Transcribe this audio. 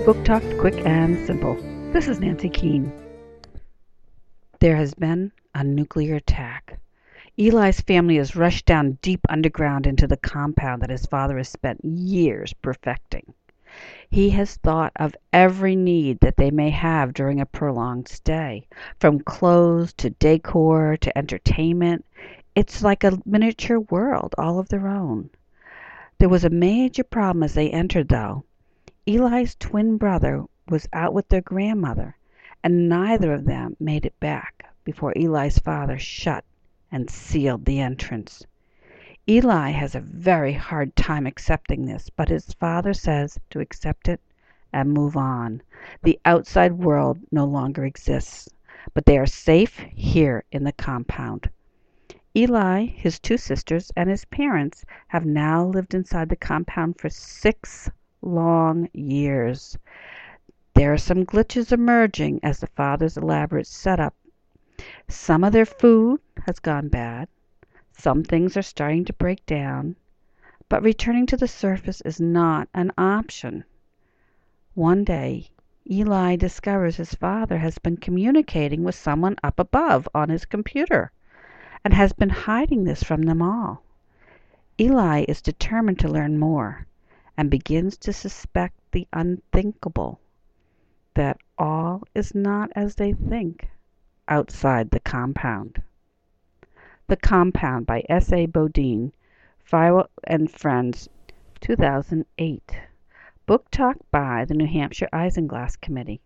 Book Talk Quick and Simple. This is Nancy Keane. There has been a nuclear attack. Eli's family has rushed down deep underground into the compound that his father has spent years perfecting. He has thought of every need that they may have during a prolonged stay, from clothes to decor to entertainment. It's like a miniature world all of their own. There was a major problem as they entered, though. Eli's twin brother was out with their grandmother, and neither of them made it back before Eli's father shut and sealed the entrance. Eli has a very hard time accepting this, but his father says to accept it and move on. The outside world no longer exists, but they are safe here in the compound. Eli, his two sisters, and his parents have now lived inside the compound for six long years. There are some glitches emerging as the father's elaborate setup. Some of their food has gone bad, some things are starting to break down, but returning to the surface is not an option. One day Eli discovers his father has been communicating with someone up above on his computer, and has been hiding this from them all. Eli is determined to learn more, and begins to suspect the unthinkable that all is not as they think outside the compound. The Compound by S. A. Bodeen, Feiwel and Friends, 2008. Book Talk by the New Hampshire Isinglass Committee.